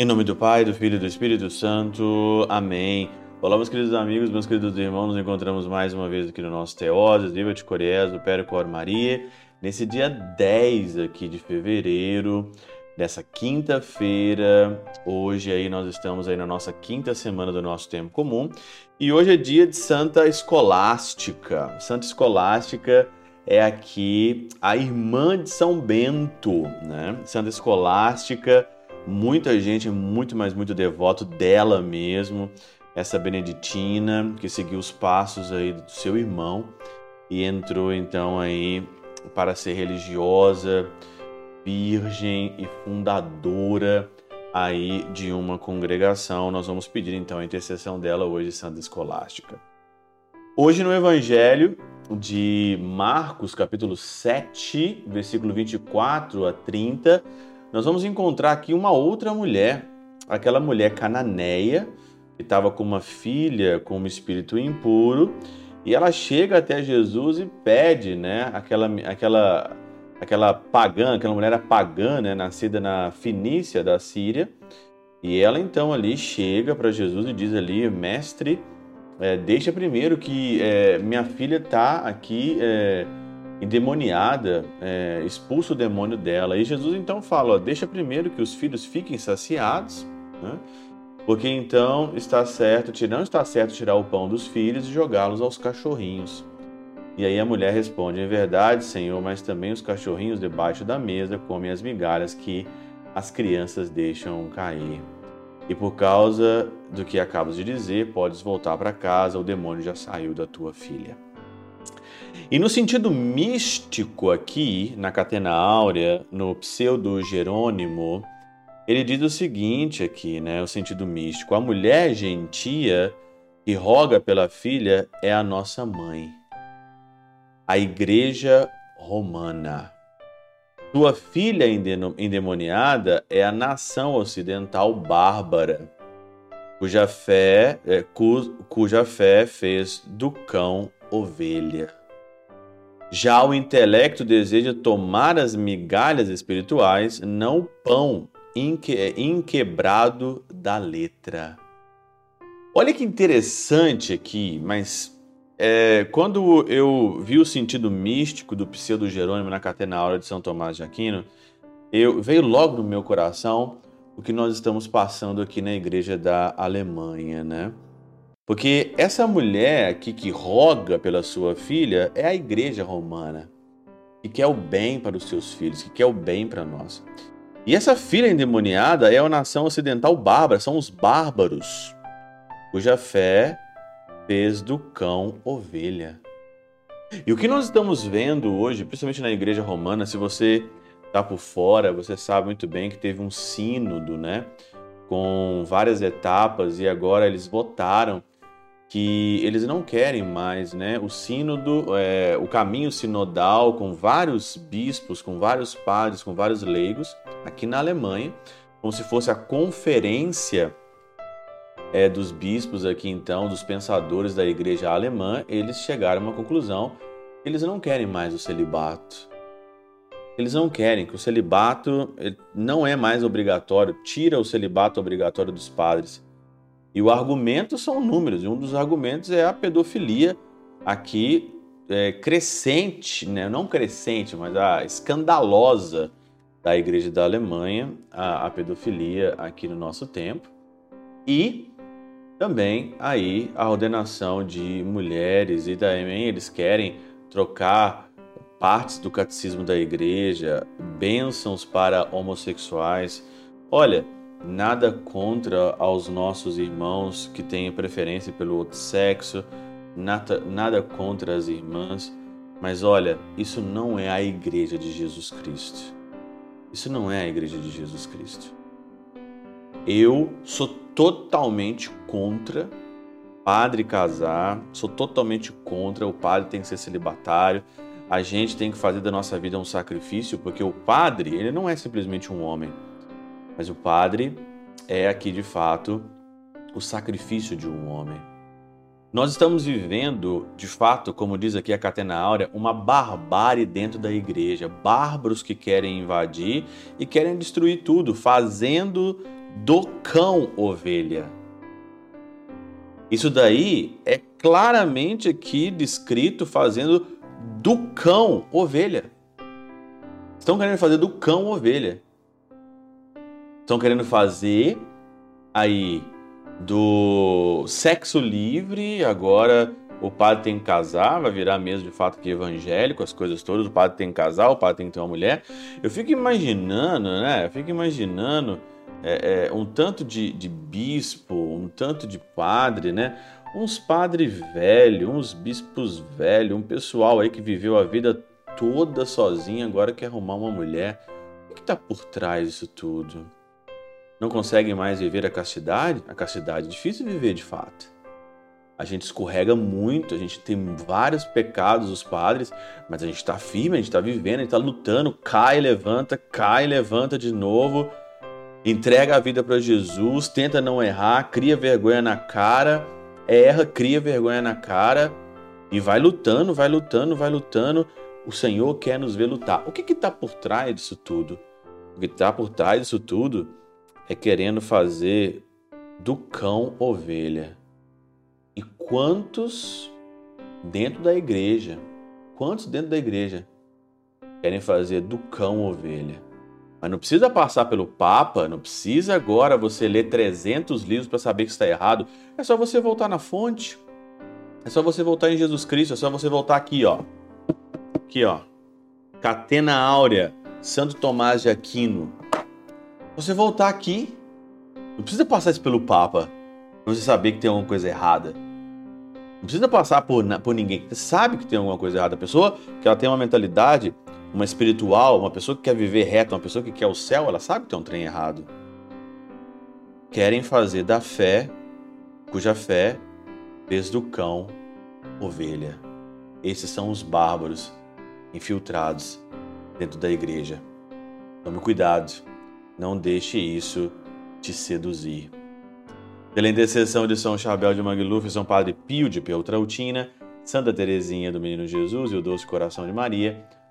Em nome do Pai, do Filho e do Espírito Santo. Amém. Olá, meus queridos amigos, meus queridos irmãos, nos encontramos mais uma vez aqui no nosso Teoses, Viva de Coriés, do Cor Maria, nesse dia 10 aqui de fevereiro, dessa quinta-feira. Hoje aí nós estamos aí na nossa quinta semana do nosso tempo comum e hoje é dia de Santa Escolástica. Santa Escolástica é aqui a irmã de São Bento, né? Santa Escolástica muita gente muito, mais muito devoto dela mesmo, essa beneditina que seguiu os passos aí do seu irmão e entrou então aí para ser religiosa, virgem e fundadora aí de uma congregação. Nós vamos pedir então a intercessão dela hoje, Santa Escolástica. Hoje no Evangelho de Marcos, capítulo 7, versículo 24 a 30, nós vamos encontrar aqui uma outra mulher, aquela mulher cananeia, que estava com uma filha com um espírito impuro, e ela chega até Jesus e pede, né, aquela, aquela, aquela pagã, aquela mulher pagã, né, nascida na Finícia da Síria, e ela então ali chega para Jesus e diz ali, mestre, é, deixa primeiro que é, minha filha está aqui é, endemoniada, é, expulsa o demônio dela. E Jesus então fala: ó, deixa primeiro que os filhos fiquem saciados, né? porque então está certo, não está certo tirar o pão dos filhos e jogá-los aos cachorrinhos. E aí a mulher responde: É verdade, Senhor, mas também os cachorrinhos debaixo da mesa comem as migalhas que as crianças deixam cair. E por causa do que acabas de dizer, podes voltar para casa, o demônio já saiu da tua filha. E no sentido místico aqui, na Catena Áurea, no pseudo Jerônimo, ele diz o seguinte aqui, né, o sentido místico: a mulher gentia que roga pela filha é a nossa mãe, a igreja romana. Sua filha endemoniada é a nação ocidental bárbara, cuja fé, é, cuja fé fez do cão ovelha. Já o intelecto deseja tomar as migalhas espirituais, não o pão inque inquebrado da letra. Olha que interessante aqui, mas é, quando eu vi o sentido místico do pseudo Jerônimo na Catena Aula de São Tomás de Aquino, eu, veio logo no meu coração o que nós estamos passando aqui na igreja da Alemanha, né? Porque essa mulher aqui que roga pela sua filha é a igreja romana, que quer o bem para os seus filhos, que quer o bem para nós. E essa filha endemoniada é a nação ocidental bárbara, são os bárbaros, cuja fé fez do cão ovelha. E o que nós estamos vendo hoje, principalmente na igreja romana, se você está por fora, você sabe muito bem que teve um sínodo, né? Com várias etapas, e agora eles votaram que eles não querem mais né, o sínodo, é, o caminho sinodal com vários bispos, com vários padres, com vários leigos, aqui na Alemanha, como se fosse a conferência é, dos bispos aqui então, dos pensadores da igreja alemã, eles chegaram a uma conclusão, eles não querem mais o celibato. Eles não querem que o celibato não é mais obrigatório, tira o celibato obrigatório dos padres e o argumento são números, e um dos argumentos é a pedofilia aqui é, crescente, né? não crescente, mas a escandalosa da Igreja da Alemanha, a, a pedofilia aqui no nosso tempo. E também aí a ordenação de mulheres, e também eles querem trocar partes do catecismo da igreja, bênçãos para homossexuais. Olha, Nada contra aos nossos irmãos que têm preferência pelo outro sexo, nada, nada contra as irmãs, mas olha, isso não é a igreja de Jesus Cristo. Isso não é a igreja de Jesus Cristo. Eu sou totalmente contra padre casar, sou totalmente contra o padre tem que ser celibatário. A gente tem que fazer da nossa vida um sacrifício, porque o padre, ele não é simplesmente um homem mas o padre é aqui de fato o sacrifício de um homem. Nós estamos vivendo, de fato, como diz aqui a Catena Áurea, uma barbárie dentro da igreja. Bárbaros que querem invadir e querem destruir tudo, fazendo do cão ovelha. Isso daí é claramente aqui descrito fazendo do cão ovelha. Estão querendo fazer do cão ovelha. Estão querendo fazer aí do sexo livre, agora o padre tem que casar, vai virar mesmo de fato que evangélico, as coisas todas, o padre tem que casar, o padre tem que ter uma mulher. Eu fico imaginando, né? Eu fico imaginando é, é, um tanto de, de bispo, um tanto de padre, né? Uns padres velhos, uns bispos velhos, um pessoal aí que viveu a vida toda sozinho, agora quer arrumar uma mulher. O que está por trás disso tudo? não conseguem mais viver a castidade, a castidade é difícil viver de fato. A gente escorrega muito, a gente tem vários pecados, os padres, mas a gente está firme, a gente está vivendo, a gente está lutando, cai, levanta, cai, levanta de novo, entrega a vida para Jesus, tenta não errar, cria vergonha na cara, erra, cria vergonha na cara e vai lutando, vai lutando, vai lutando. O Senhor quer nos ver lutar. O que está por trás disso tudo? O que está por trás disso tudo é querendo fazer do cão ovelha. E quantos dentro da igreja, quantos dentro da igreja querem fazer do cão ovelha? Mas não precisa passar pelo Papa, não precisa agora você ler 300 livros para saber que está errado. É só você voltar na fonte. É só você voltar em Jesus Cristo, é só você voltar aqui, ó. Aqui, ó. Catena Áurea, Santo Tomás de Aquino, você voltar aqui, não precisa passar isso pelo Papa, não você saber que tem alguma coisa errada. Não precisa passar por, por ninguém. Você sabe que tem alguma coisa errada. A pessoa que ela tem uma mentalidade, uma espiritual, uma pessoa que quer viver reto, uma pessoa que quer o céu, ela sabe que tem um trem errado. Querem fazer da fé, cuja fé fez do cão ovelha. Esses são os bárbaros infiltrados dentro da igreja. Tome cuidado não deixe isso te seduzir. Pela intercessão de São Chabel de Mangluf, São Padre Pio de Peltrautina, Santa Teresinha do Menino Jesus e o Doce Coração de Maria,